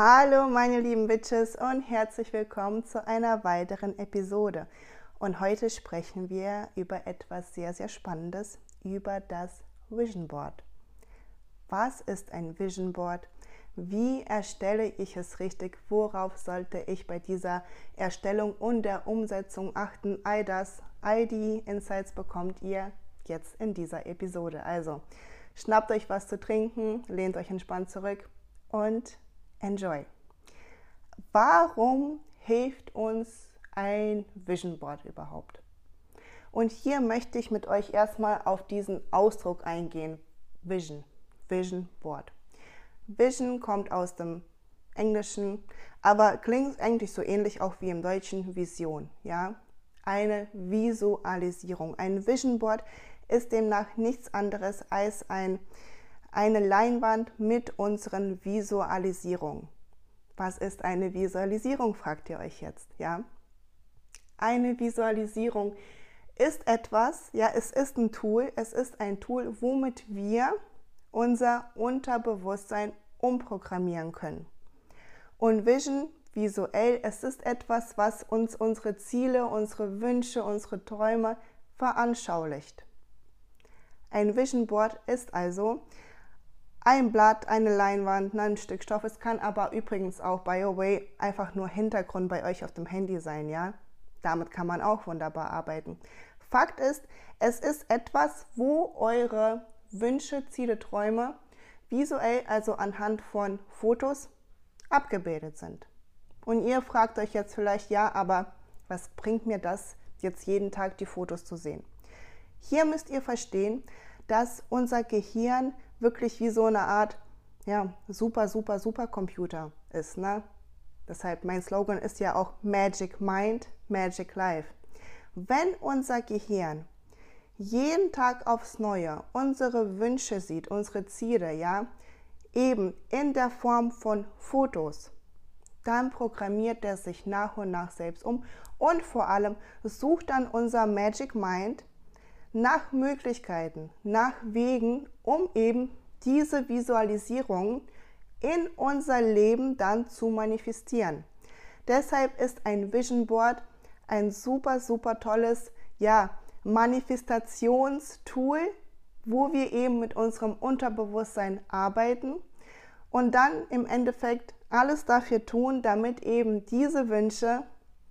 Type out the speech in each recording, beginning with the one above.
Hallo meine lieben Bitches und herzlich willkommen zu einer weiteren Episode. Und heute sprechen wir über etwas sehr, sehr Spannendes, über das Vision Board. Was ist ein Vision Board? Wie erstelle ich es richtig? Worauf sollte ich bei dieser Erstellung und der Umsetzung achten? All das, all die Insights bekommt ihr jetzt in dieser Episode. Also schnappt euch was zu trinken, lehnt euch entspannt zurück und enjoy. Warum hilft uns ein Vision Board überhaupt? Und hier möchte ich mit euch erstmal auf diesen Ausdruck eingehen. Vision. Vision Board. Vision kommt aus dem Englischen, aber klingt eigentlich so ähnlich auch wie im Deutschen Vision, ja? Eine Visualisierung. Ein Vision Board ist demnach nichts anderes als ein, eine Leinwand mit unseren Visualisierungen. Was ist eine Visualisierung, fragt ihr euch jetzt, ja? Eine Visualisierung ist etwas, ja, es ist ein Tool, es ist ein Tool, womit wir unser Unterbewusstsein umprogrammieren können. Und Vision visuell, es ist etwas, was uns unsere Ziele, unsere Wünsche, unsere Träume veranschaulicht. Ein Vision Board ist also ein Blatt, eine Leinwand, ein Stück Stoff. Es kann aber übrigens auch, by the way, einfach nur Hintergrund bei euch auf dem Handy sein, ja? Damit kann man auch wunderbar arbeiten. Fakt ist, es ist etwas, wo eure Wünsche, Ziele, Träume visuell, also anhand von Fotos, abgebildet sind. Und ihr fragt euch jetzt vielleicht, ja, aber was bringt mir das, jetzt jeden Tag die Fotos zu sehen? Hier müsst ihr verstehen, dass unser Gehirn wirklich wie so eine Art ja, super, super, super Computer ist. Ne? Deshalb mein Slogan ist ja auch Magic Mind, Magic Life. Wenn unser Gehirn jeden Tag aufs Neue unsere Wünsche sieht, unsere Ziele, ja, eben in der Form von Fotos, dann programmiert er sich nach und nach selbst um und vor allem sucht dann unser Magic Mind nach Möglichkeiten, nach Wegen, um eben diese Visualisierung in unser Leben dann zu manifestieren. Deshalb ist ein Vision Board ein super, super tolles, ja, Manifestationstool, wo wir eben mit unserem Unterbewusstsein arbeiten und dann im Endeffekt alles dafür tun, damit eben diese Wünsche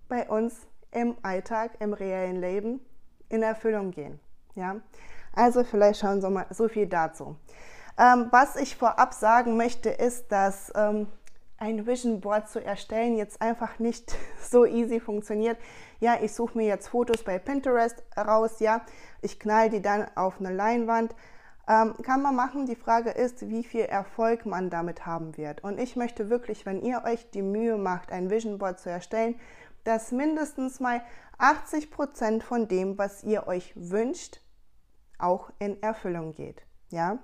bei uns im Alltag, im reellen Leben in Erfüllung gehen. Ja? Also vielleicht schauen Sie mal so viel dazu. Ähm, was ich vorab sagen möchte, ist, dass ähm, ein Vision Board zu erstellen jetzt einfach nicht so easy funktioniert. Ja, ich suche mir jetzt Fotos bei Pinterest raus, ja, ich knall die dann auf eine Leinwand. Ähm, kann man machen. Die Frage ist, wie viel Erfolg man damit haben wird. Und ich möchte wirklich, wenn ihr euch die Mühe macht, ein Vision Board zu erstellen, dass mindestens mal 80 Prozent von dem, was ihr euch wünscht, auch in Erfüllung geht. Ja?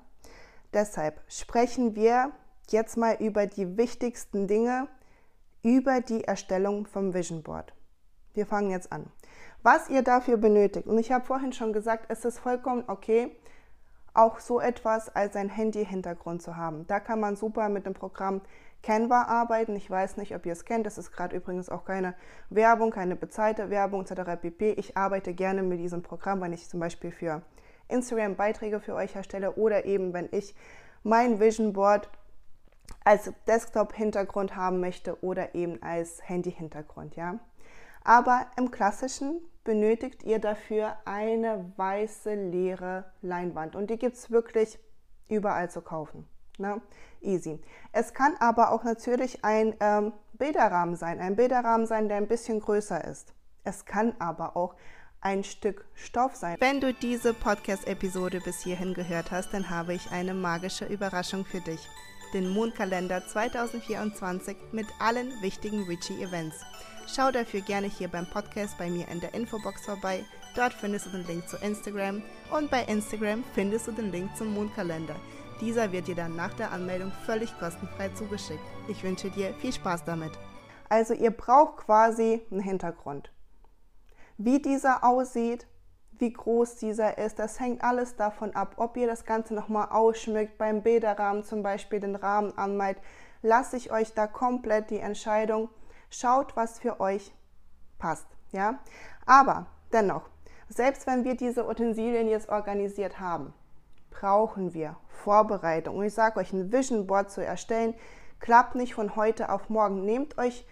Deshalb sprechen wir jetzt mal über die wichtigsten Dinge über die Erstellung vom Vision Board. Wir fangen jetzt an. Was ihr dafür benötigt, und ich habe vorhin schon gesagt, es ist vollkommen okay, auch so etwas als ein Handy-Hintergrund zu haben. Da kann man super mit dem Programm Canva arbeiten. Ich weiß nicht, ob ihr es kennt. Das ist gerade übrigens auch keine Werbung, keine bezahlte Werbung etc. pp. Ich arbeite gerne mit diesem Programm, wenn ich zum Beispiel für Instagram Beiträge für euch erstelle oder eben wenn ich mein Vision Board als Desktop-Hintergrund haben möchte oder eben als Handy-Hintergrund, ja. Aber im Klassischen benötigt ihr dafür eine weiße leere Leinwand und die gibt es wirklich überall zu kaufen. Ne? Easy. Es kann aber auch natürlich ein ähm, Bilderrahmen sein, ein Bilderrahmen sein, der ein bisschen größer ist. Es kann aber auch ein Stück Stoff sein. Wenn du diese Podcast-Episode bis hierhin gehört hast, dann habe ich eine magische Überraschung für dich. Den Mondkalender 2024 mit allen wichtigen Richie-Events. Schau dafür gerne hier beim Podcast bei mir in der Infobox vorbei. Dort findest du den Link zu Instagram und bei Instagram findest du den Link zum Mondkalender. Dieser wird dir dann nach der Anmeldung völlig kostenfrei zugeschickt. Ich wünsche dir viel Spaß damit. Also ihr braucht quasi einen Hintergrund. Wie dieser aussieht, wie groß dieser ist, das hängt alles davon ab, ob ihr das Ganze nochmal ausschmückt, beim Bilderrahmen zum Beispiel den Rahmen anmalt, lasse ich euch da komplett die Entscheidung. Schaut, was für euch passt. Ja? Aber dennoch, selbst wenn wir diese Utensilien jetzt organisiert haben, brauchen wir Vorbereitung. Und ich sage euch, ein Vision Board zu erstellen, klappt nicht von heute auf morgen. Nehmt euch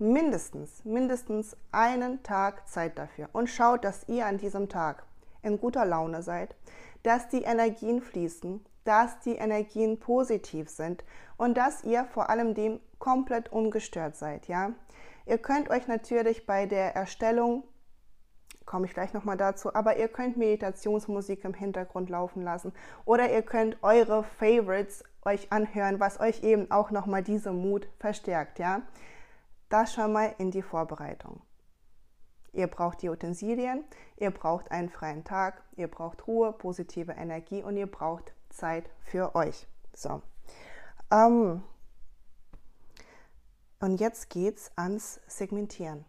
mindestens, mindestens einen Tag Zeit dafür und schaut, dass ihr an diesem Tag in guter Laune seid, dass die Energien fließen, dass die Energien positiv sind und dass ihr vor allem dem komplett ungestört seid, ja? Ihr könnt euch natürlich bei der Erstellung komme ich gleich nochmal dazu, aber ihr könnt Meditationsmusik im Hintergrund laufen lassen oder ihr könnt eure Favorites euch anhören, was euch eben auch nochmal diese Mut verstärkt, ja? Das schon mal in die Vorbereitung. Ihr braucht die Utensilien, ihr braucht einen freien Tag, ihr braucht Ruhe, positive Energie und ihr braucht Zeit für euch. So. Ähm, und jetzt geht's ans Segmentieren.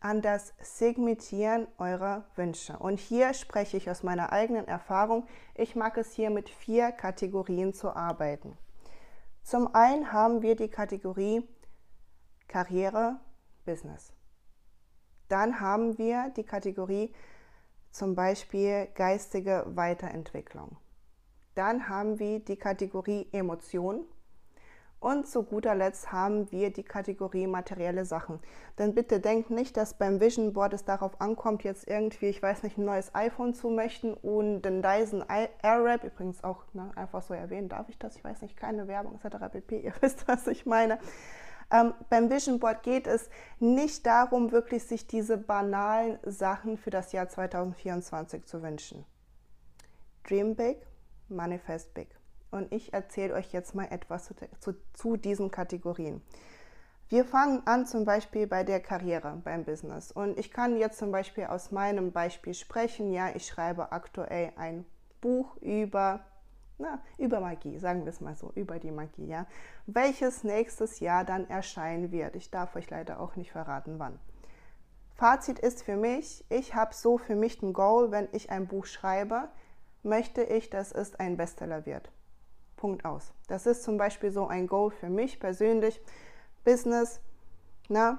An das Segmentieren eurer Wünsche. Und hier spreche ich aus meiner eigenen Erfahrung. Ich mag es hier mit vier Kategorien zu arbeiten. Zum einen haben wir die Kategorie Karriere, Business. Dann haben wir die Kategorie zum Beispiel geistige Weiterentwicklung. Dann haben wir die Kategorie Emotion. Und zu guter Letzt haben wir die Kategorie materielle Sachen. Denn bitte denkt nicht, dass beim Vision Board es darauf ankommt, jetzt irgendwie, ich weiß nicht, ein neues iPhone zu möchten und den Dyson Airwrap, übrigens auch ne, einfach so erwähnen, darf ich das? Ich weiß nicht, keine Werbung etc. pp. Ihr wisst, was ich meine. Ähm, beim Vision Board geht es nicht darum, wirklich sich diese banalen Sachen für das Jahr 2024 zu wünschen. Dream big, manifest big. Und ich erzähle euch jetzt mal etwas zu, zu, zu diesen Kategorien. Wir fangen an zum Beispiel bei der Karriere beim Business. Und ich kann jetzt zum Beispiel aus meinem Beispiel sprechen. Ja, ich schreibe aktuell ein Buch über na, über Magie, sagen wir es mal so, über die Magie, ja, welches nächstes Jahr dann erscheinen wird. Ich darf euch leider auch nicht verraten, wann. Fazit ist für mich, ich habe so für mich ein Goal, wenn ich ein Buch schreibe, möchte ich, dass es ein Bestseller wird. Punkt aus. Das ist zum Beispiel so ein Goal für mich persönlich. Business, na,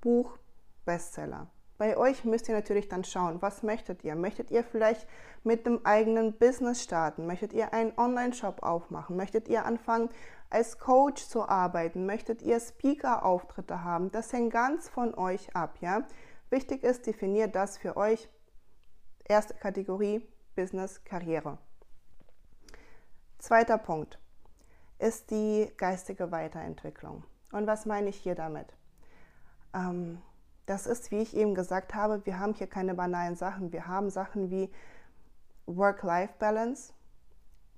Buch, Bestseller. Bei euch müsst ihr natürlich dann schauen, was möchtet ihr? Möchtet ihr vielleicht mit dem eigenen Business starten? Möchtet ihr einen Online-Shop aufmachen? Möchtet ihr anfangen, als Coach zu arbeiten? Möchtet ihr Speaker-Auftritte haben? Das hängt ganz von euch ab, ja? Wichtig ist, definiert das für euch. Erste Kategorie, Business, Karriere. Zweiter Punkt ist die geistige Weiterentwicklung. Und was meine ich hier damit? Ähm, das ist, wie ich eben gesagt habe, wir haben hier keine banalen Sachen. Wir haben Sachen wie Work-Life-Balance,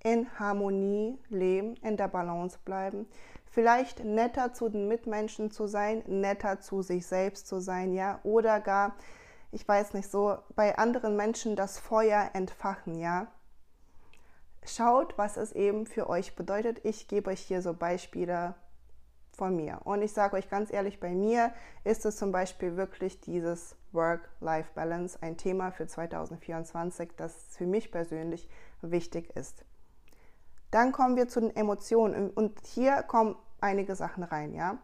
in Harmonie leben, in der Balance bleiben, vielleicht netter zu den Mitmenschen zu sein, netter zu sich selbst zu sein, ja, oder gar, ich weiß nicht, so bei anderen Menschen das Feuer entfachen, ja. Schaut, was es eben für euch bedeutet. Ich gebe euch hier so Beispiele von mir. Und ich sage euch ganz ehrlich, bei mir ist es zum Beispiel wirklich dieses Work-Life-Balance ein Thema für 2024, das für mich persönlich wichtig ist. Dann kommen wir zu den Emotionen und hier kommen einige Sachen rein. Ja?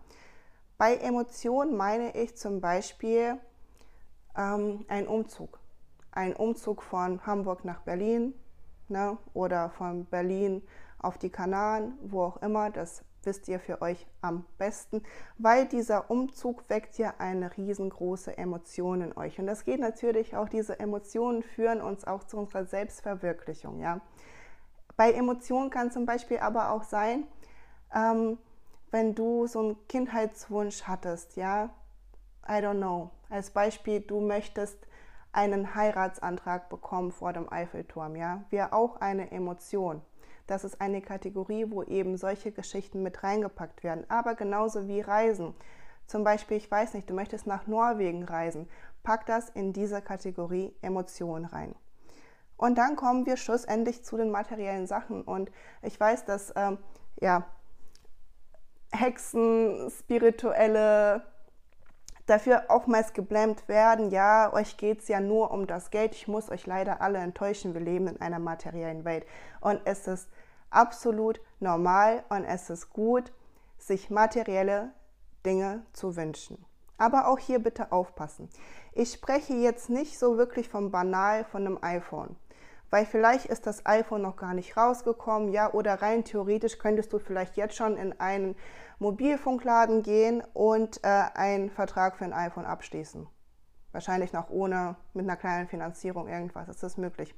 Bei Emotionen meine ich zum Beispiel ähm, einen Umzug. Ein Umzug von Hamburg nach Berlin ne? oder von Berlin auf die Kanaren, wo auch immer. Das wisst ihr für euch am besten, weil dieser Umzug weckt ja eine riesengroße Emotion in euch. Und das geht natürlich auch, diese Emotionen führen uns auch zu unserer Selbstverwirklichung. Ja? Bei Emotionen kann zum Beispiel aber auch sein, ähm, wenn du so einen Kindheitswunsch hattest, ja, I don't know. Als Beispiel, du möchtest einen Heiratsantrag bekommen vor dem Eiffelturm, ja, wäre auch eine Emotion. Das ist eine Kategorie, wo eben solche Geschichten mit reingepackt werden. Aber genauso wie Reisen. Zum Beispiel, ich weiß nicht, du möchtest nach Norwegen reisen. Pack das in diese Kategorie Emotionen rein. Und dann kommen wir schlussendlich zu den materiellen Sachen. Und ich weiß, dass ähm, ja, Hexen, spirituelle dafür oftmals geblämt werden, ja, euch geht es ja nur um das Geld, ich muss euch leider alle enttäuschen, wir leben in einer materiellen Welt. Und es ist absolut normal und es ist gut, sich materielle Dinge zu wünschen. Aber auch hier bitte aufpassen. Ich spreche jetzt nicht so wirklich vom Banal von einem iPhone, weil vielleicht ist das iPhone noch gar nicht rausgekommen, ja, oder rein theoretisch könntest du vielleicht jetzt schon in einen Mobilfunkladen gehen und äh, einen Vertrag für ein iPhone abschließen. Wahrscheinlich noch ohne, mit einer kleinen Finanzierung irgendwas, ist das möglich.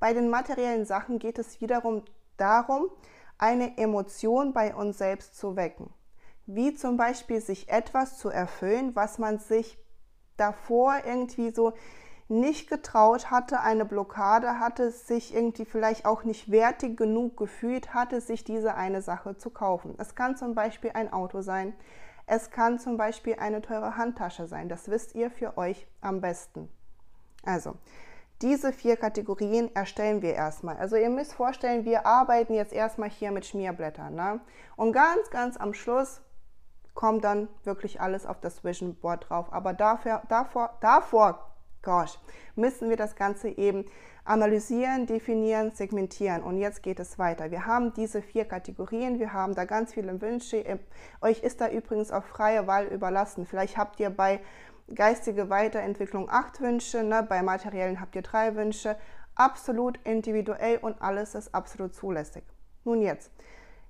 Bei den materiellen Sachen geht es wiederum darum, eine Emotion bei uns selbst zu wecken. Wie zum Beispiel sich etwas zu erfüllen, was man sich davor irgendwie so nicht getraut hatte, eine Blockade hatte, sich irgendwie vielleicht auch nicht wertig genug gefühlt hatte, sich diese eine Sache zu kaufen. Es kann zum Beispiel ein Auto sein, es kann zum Beispiel eine teure Handtasche sein. Das wisst ihr für euch am besten. Also, diese vier Kategorien erstellen wir erstmal. Also ihr müsst vorstellen, wir arbeiten jetzt erstmal hier mit Schmierblättern. Ne? Und ganz, ganz am Schluss kommt dann wirklich alles auf das Vision Board drauf. Aber dafür, davor, davor gosh, müssen wir das Ganze eben analysieren, definieren, segmentieren. Und jetzt geht es weiter. Wir haben diese vier Kategorien, wir haben da ganz viele Wünsche. Euch ist da übrigens auch freie Wahl überlassen. Vielleicht habt ihr bei geistige Weiterentwicklung acht Wünsche, ne? bei materiellen habt ihr drei Wünsche. Absolut individuell und alles ist absolut zulässig. Nun jetzt.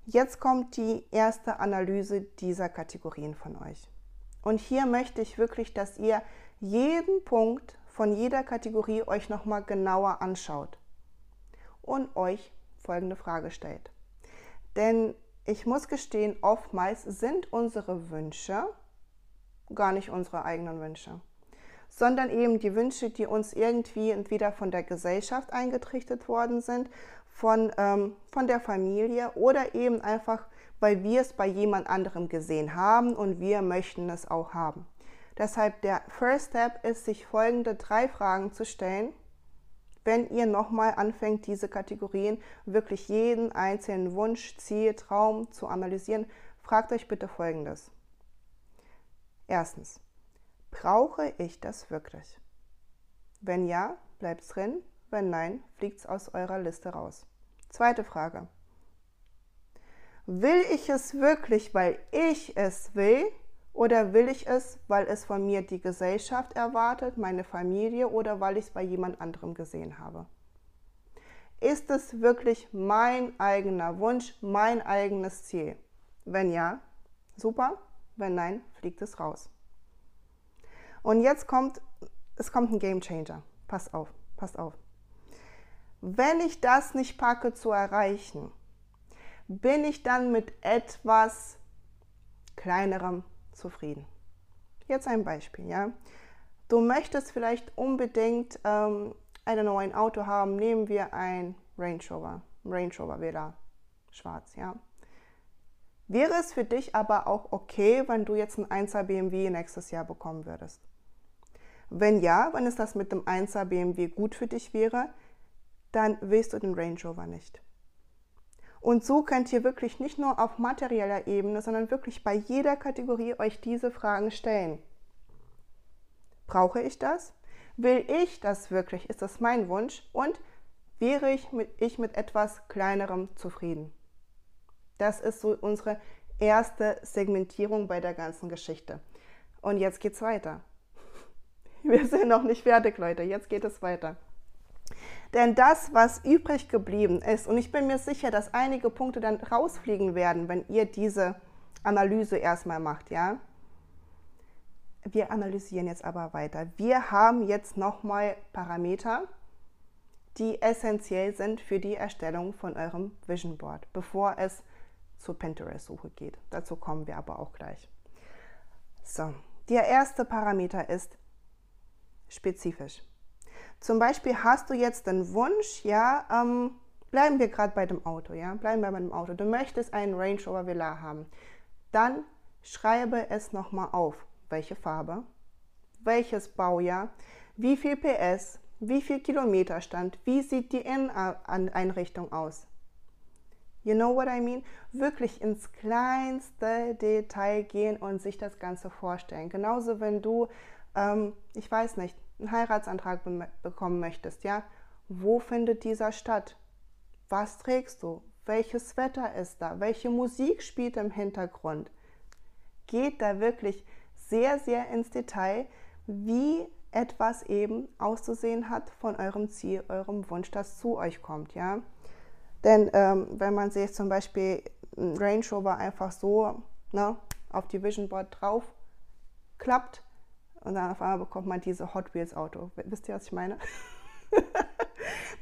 Jetzt kommt die erste Analyse dieser Kategorien von euch. Und hier möchte ich wirklich, dass ihr jeden Punkt von jeder Kategorie euch nochmal genauer anschaut und euch folgende Frage stellt. Denn ich muss gestehen, oftmals sind unsere Wünsche gar nicht unsere eigenen Wünsche, sondern eben die Wünsche, die uns irgendwie entweder von der Gesellschaft eingetrichtert worden sind, von, ähm, von der Familie oder eben einfach, weil wir es bei jemand anderem gesehen haben und wir möchten es auch haben. Deshalb der First Step ist, sich folgende drei Fragen zu stellen, wenn ihr nochmal anfängt, diese Kategorien wirklich jeden einzelnen Wunsch, Ziel, Traum zu analysieren. Fragt euch bitte folgendes. Erstens, brauche ich das wirklich? Wenn ja, bleibt es drin. Wenn nein, fliegt es aus eurer Liste raus. Zweite Frage. Will ich es wirklich, weil ich es will? Oder will ich es, weil es von mir die Gesellschaft erwartet, meine Familie oder weil ich es bei jemand anderem gesehen habe? Ist es wirklich mein eigener Wunsch, mein eigenes Ziel? Wenn ja, super. Wenn nein, fliegt es raus. Und jetzt kommt, es kommt ein Game Changer. Passt auf, passt auf. Wenn ich das nicht packe zu erreichen, bin ich dann mit etwas kleinerem zufrieden. Jetzt ein Beispiel, ja. Du möchtest vielleicht unbedingt ähm, ein neues Auto haben. Nehmen wir ein Range Rover, Range Rover Vela, schwarz, ja. Wäre es für dich aber auch okay, wenn du jetzt ein 1er BMW nächstes Jahr bekommen würdest? Wenn ja, wenn es das mit dem 1er BMW gut für dich wäre, dann willst du den Range Rover nicht. Und so könnt ihr wirklich nicht nur auf materieller Ebene, sondern wirklich bei jeder Kategorie euch diese Fragen stellen. Brauche ich das? Will ich das wirklich? Ist das mein Wunsch? Und wäre ich mit, ich mit etwas kleinerem zufrieden? Das ist so unsere erste Segmentierung bei der ganzen Geschichte. Und jetzt geht's weiter. Wir sind noch nicht fertig, Leute. Jetzt geht es weiter. Denn das, was übrig geblieben ist, und ich bin mir sicher, dass einige Punkte dann rausfliegen werden, wenn ihr diese Analyse erstmal macht, ja. Wir analysieren jetzt aber weiter. Wir haben jetzt nochmal Parameter, die essentiell sind für die Erstellung von eurem Vision Board, bevor es zur Pinterest-Suche geht. Dazu kommen wir aber auch gleich. So, der erste Parameter ist spezifisch. Zum Beispiel hast du jetzt den Wunsch, ja, ähm, bleiben wir gerade bei dem Auto, ja, bleiben wir bei dem Auto. Du möchtest einen Range Rover Velar haben. Dann schreibe es nochmal auf. Welche Farbe? Welches Baujahr? Wie viel PS? Wie viel Kilometerstand? Wie sieht die Inneneinrichtung aus? You know what I mean? Wirklich ins kleinste Detail gehen und sich das Ganze vorstellen. Genauso, wenn du, ähm, ich weiß nicht, einen Heiratsantrag be bekommen möchtest, ja, wo findet dieser statt? Was trägst du? Welches Wetter ist da? Welche Musik spielt im Hintergrund? Geht da wirklich sehr, sehr ins Detail, wie etwas eben auszusehen hat von eurem Ziel, eurem Wunsch, das zu euch kommt, ja. Denn ähm, wenn man sich zum Beispiel ein Range Rover einfach so ne, auf die Vision Board drauf klappt und dann auf einmal bekommt man diese Hot Wheels Auto. Wisst ihr, was ich meine?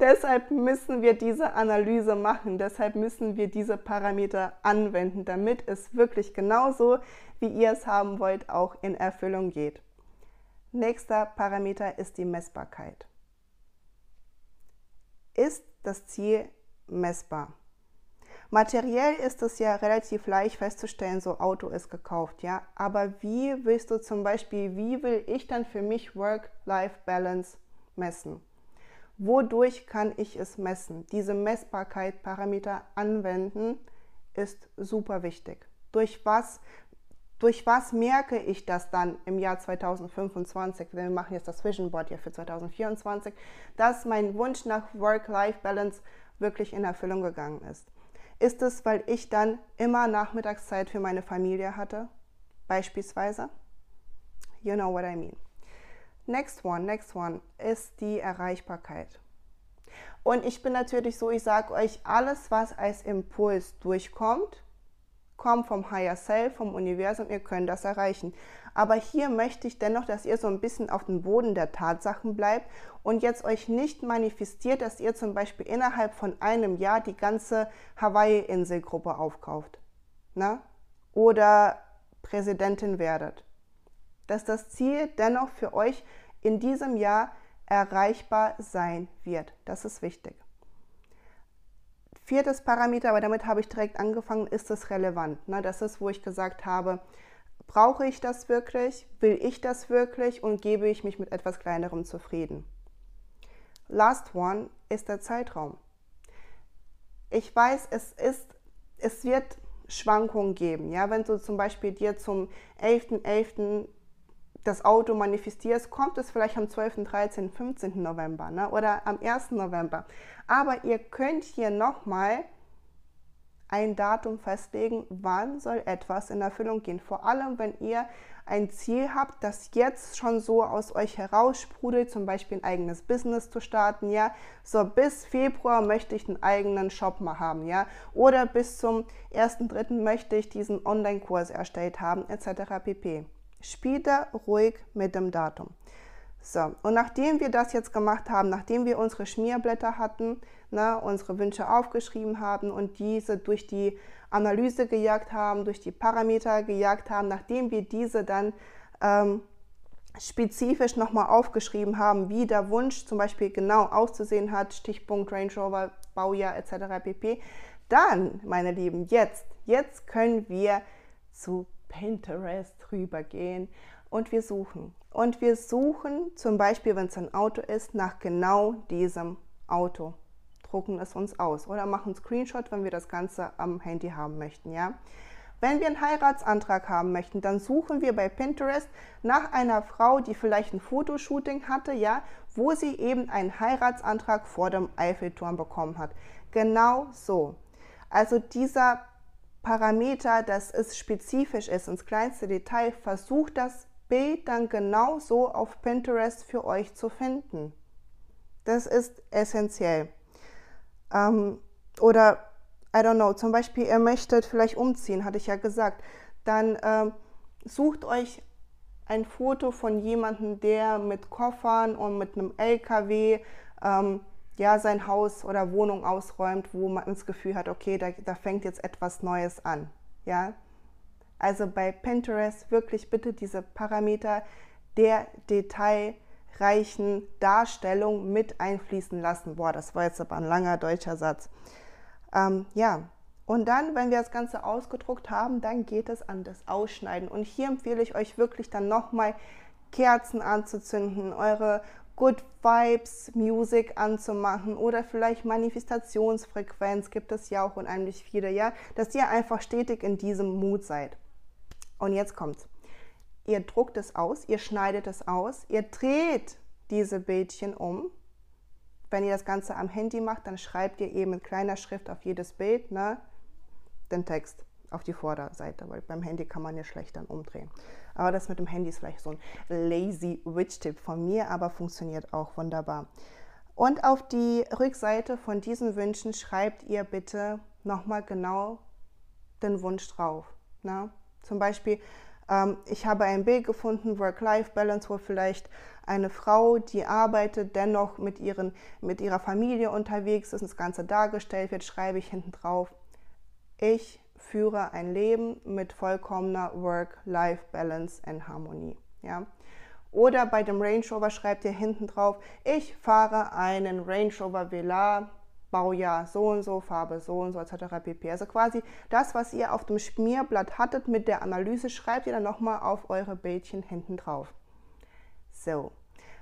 Deshalb müssen wir diese Analyse machen, deshalb müssen wir diese Parameter anwenden, damit es wirklich genauso, wie ihr es haben wollt, auch in Erfüllung geht. Nächster Parameter ist die Messbarkeit. Ist das Ziel messbar? Materiell ist es ja relativ leicht festzustellen, so Auto ist gekauft, ja. Aber wie willst du zum Beispiel, wie will ich dann für mich Work-Life-Balance messen? Wodurch kann ich es messen? Diese Messbarkeit, Parameter anwenden, ist super wichtig. Durch was durch was merke ich das dann im Jahr 2025, wir machen jetzt das Vision Board ja für 2024, dass mein Wunsch nach Work-Life-Balance wirklich in Erfüllung gegangen ist? Ist es, weil ich dann immer Nachmittagszeit für meine Familie hatte? Beispielsweise? You know what I mean. Next one, next one ist die Erreichbarkeit. Und ich bin natürlich so, ich sage euch, alles, was als Impuls durchkommt, kommt vom Higher Self, vom Universum, ihr könnt das erreichen. Aber hier möchte ich dennoch, dass ihr so ein bisschen auf dem Boden der Tatsachen bleibt und jetzt euch nicht manifestiert, dass ihr zum Beispiel innerhalb von einem Jahr die ganze Hawaii-Inselgruppe aufkauft. Na? Oder Präsidentin werdet. Dass das Ziel dennoch für euch in diesem Jahr erreichbar sein wird. Das ist wichtig. Viertes Parameter, aber damit habe ich direkt angefangen, ist es relevant. Ne? Das ist, wo ich gesagt habe, brauche ich das wirklich, will ich das wirklich und gebe ich mich mit etwas kleinerem zufrieden. Last one ist der Zeitraum. Ich weiß, es ist, es wird Schwankungen geben. Ja, wenn du zum Beispiel dir zum 11.11. .11. das Auto manifestierst, kommt es vielleicht am 12., 13., 15. November ne? oder am 1. November. Aber ihr könnt hier nochmal ein Datum festlegen, wann soll etwas in Erfüllung gehen. Vor allem, wenn ihr ein Ziel habt, das jetzt schon so aus euch heraussprudelt, zum Beispiel ein eigenes Business zu starten, ja, so bis Februar möchte ich einen eigenen Shop mal haben, ja, oder bis zum 1.3. möchte ich diesen Online-Kurs erstellt haben, etc. pp. Da ruhig mit dem Datum. So, und nachdem wir das jetzt gemacht haben, nachdem wir unsere Schmierblätter hatten, na, ne, unsere Wünsche aufgeschrieben haben und diese durch die Analyse gejagt haben, durch die Parameter gejagt haben, nachdem wir diese dann ähm, spezifisch nochmal aufgeschrieben haben, wie der Wunsch zum Beispiel genau auszusehen hat, Stichpunkt Range Rover, Baujahr etc. pp. Dann, meine Lieben, jetzt, jetzt können wir zu Pinterest rübergehen und wir suchen. Und wir suchen zum Beispiel, wenn es ein Auto ist, nach genau diesem Auto. Drucken es uns aus oder machen Screenshot, wenn wir das Ganze am Handy haben möchten. Ja? Wenn wir einen Heiratsantrag haben möchten, dann suchen wir bei Pinterest nach einer Frau, die vielleicht ein Fotoshooting hatte, ja, wo sie eben einen Heiratsantrag vor dem Eiffelturm bekommen hat. Genau so. Also dieser Parameter, dass es spezifisch ist, ins kleinste Detail, versucht das Bild dann genau so auf Pinterest für euch zu finden. Das ist essentiell. Ähm, oder, I don't know, zum Beispiel, ihr möchtet vielleicht umziehen, hatte ich ja gesagt. Dann ähm, sucht euch ein Foto von jemandem, der mit Koffern und mit einem LKW ähm, ja, sein Haus oder Wohnung ausräumt, wo man das Gefühl hat, okay, da, da fängt jetzt etwas Neues an. Ja? Also bei Pinterest wirklich bitte diese Parameter der detailreichen Darstellung mit einfließen lassen. Boah, das war jetzt aber ein langer deutscher Satz. Ähm, ja, und dann, wenn wir das Ganze ausgedruckt haben, dann geht es an das Ausschneiden. Und hier empfehle ich euch wirklich dann nochmal Kerzen anzuzünden, eure Good Vibes Music anzumachen oder vielleicht Manifestationsfrequenz gibt es ja auch unheimlich viele, ja, dass ihr einfach stetig in diesem Mut seid. Und jetzt kommt's. Ihr druckt es aus, ihr schneidet es aus, ihr dreht diese Bildchen um, wenn ihr das Ganze am Handy macht, dann schreibt ihr eben mit kleiner Schrift auf jedes Bild ne, den Text auf die Vorderseite, weil beim Handy kann man ja schlecht dann umdrehen. Aber das mit dem Handy ist vielleicht so ein lazy Witch-Tipp von mir, aber funktioniert auch wunderbar. Und auf die Rückseite von diesen Wünschen schreibt ihr bitte nochmal genau den Wunsch drauf. Ne? Zum Beispiel, ähm, ich habe ein Bild gefunden, Work-Life-Balance, wo vielleicht eine Frau, die arbeitet, dennoch mit, ihren, mit ihrer Familie unterwegs ist das Ganze dargestellt wird, schreibe ich hinten drauf, ich führe ein Leben mit vollkommener Work-Life-Balance und Harmonie. Ja? Oder bei dem Range Rover schreibt ihr hinten drauf, ich fahre einen Range Rover Velar, Baujahr so und so, Farbe so und so, etc. pp. Also quasi das, was ihr auf dem Schmierblatt hattet mit der Analyse, schreibt ihr dann nochmal auf eure Bildchen hinten drauf. So,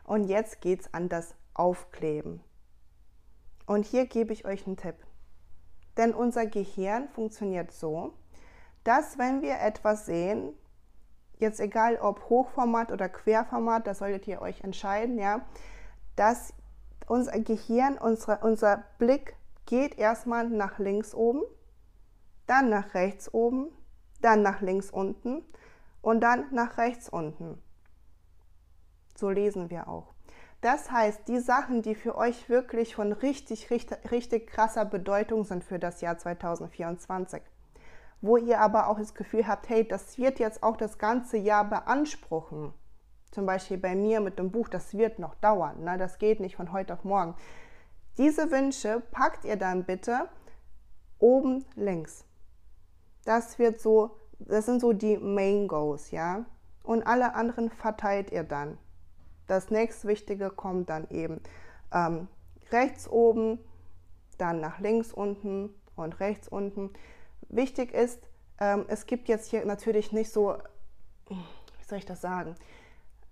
und jetzt geht es an das Aufkleben. Und hier gebe ich euch einen Tipp. Denn unser Gehirn funktioniert so, dass wenn wir etwas sehen, jetzt egal ob Hochformat oder Querformat, da solltet ihr euch entscheiden, ja, dass unser Gehirn, unsere, unser Blick geht erstmal nach links oben, dann nach rechts oben, dann nach links unten und dann nach rechts unten. So lesen wir auch. Das heißt, die Sachen, die für euch wirklich von richtig, richtig, richtig krasser Bedeutung sind für das Jahr 2024, wo ihr aber auch das Gefühl habt, hey, das wird jetzt auch das ganze Jahr beanspruchen. Zum Beispiel bei mir mit dem Buch, das wird noch dauern, ne? das geht nicht von heute auf morgen. Diese Wünsche packt ihr dann bitte oben links. Das wird so, das sind so die Main Goals, ja. Und alle anderen verteilt ihr dann. Das nächstwichtige kommt dann eben ähm, rechts oben, dann nach links unten und rechts unten. Wichtig ist, ähm, es gibt jetzt hier natürlich nicht so, wie soll ich das sagen,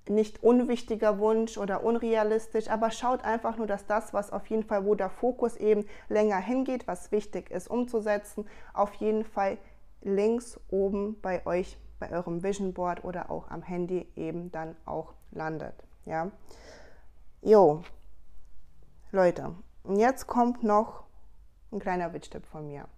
nicht unwichtiger Wunsch oder unrealistisch, aber schaut einfach nur, dass das, was auf jeden Fall, wo der Fokus eben länger hingeht, was wichtig ist umzusetzen, auf jeden Fall links oben bei euch, bei eurem Vision Board oder auch am Handy eben dann auch landet. Ja, jo, Leute, und jetzt kommt noch ein kleiner Witch-Tipp von mir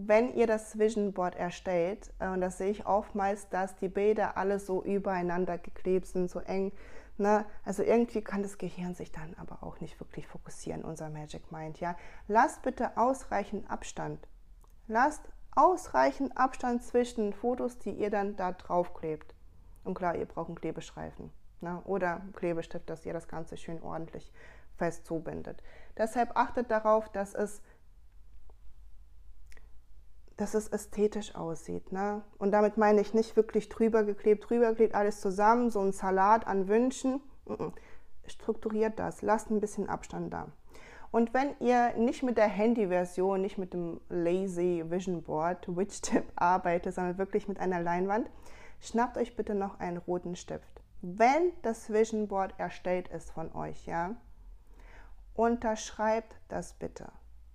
wenn ihr das Vision Board erstellt, äh, und das sehe ich oftmals, dass die Bilder alle so übereinander geklebt sind, so eng, ne? also irgendwie kann das Gehirn sich dann aber auch nicht wirklich fokussieren, unser Magic Mind, ja. Lasst bitte ausreichend Abstand. Lasst ausreichend Abstand zwischen Fotos, die ihr dann da drauf klebt. Und klar, ihr braucht einen Klebestreifen ne? oder Klebestift, dass ihr das Ganze schön ordentlich fest zubindet. Deshalb achtet darauf, dass es dass es ästhetisch aussieht. Ne? Und damit meine ich nicht wirklich drüber geklebt, drüber geklebt, alles zusammen, so ein Salat an Wünschen. Strukturiert das, lasst ein bisschen Abstand da. Und wenn ihr nicht mit der Handy-Version, nicht mit dem Lazy Vision Board, Witch Tip arbeitet, sondern wirklich mit einer Leinwand, schnappt euch bitte noch einen roten Stift. Wenn das Vision Board erstellt ist von euch, ja, unterschreibt das bitte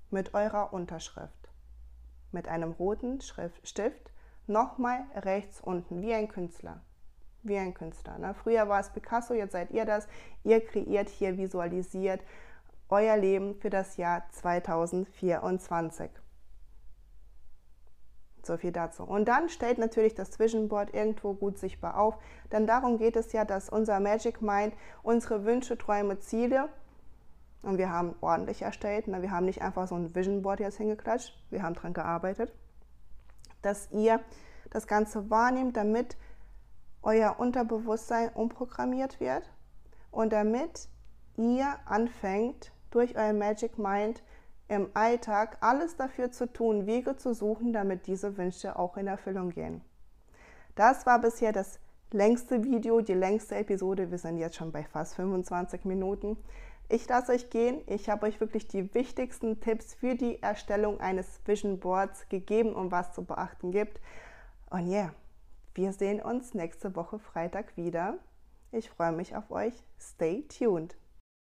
mit eurer Unterschrift mit einem roten Stift nochmal rechts unten, wie ein Künstler. Wie ein Künstler. Ne? Früher war es Picasso, jetzt seid ihr das. Ihr kreiert hier, visualisiert euer Leben für das Jahr 2024. So viel dazu. Und dann stellt natürlich das Vision Board irgendwo gut sichtbar auf, denn darum geht es ja, dass unser Magic Mind unsere Wünsche, Träume, Ziele und wir haben ordentlich erstellt. Ne? Wir haben nicht einfach so ein Vision Board jetzt hingeklatscht. Wir haben daran gearbeitet, dass ihr das Ganze wahrnehmt, damit euer Unterbewusstsein umprogrammiert wird und damit ihr anfängt, durch euer Magic Mind im Alltag alles dafür zu tun, Wege zu suchen, damit diese Wünsche auch in Erfüllung gehen. Das war bisher das längste Video, die längste Episode. Wir sind jetzt schon bei fast 25 Minuten. Ich lasse euch gehen. Ich habe euch wirklich die wichtigsten Tipps für die Erstellung eines Vision Boards gegeben und was zu beachten gibt. Und ja, yeah, wir sehen uns nächste Woche Freitag wieder. Ich freue mich auf euch. Stay tuned.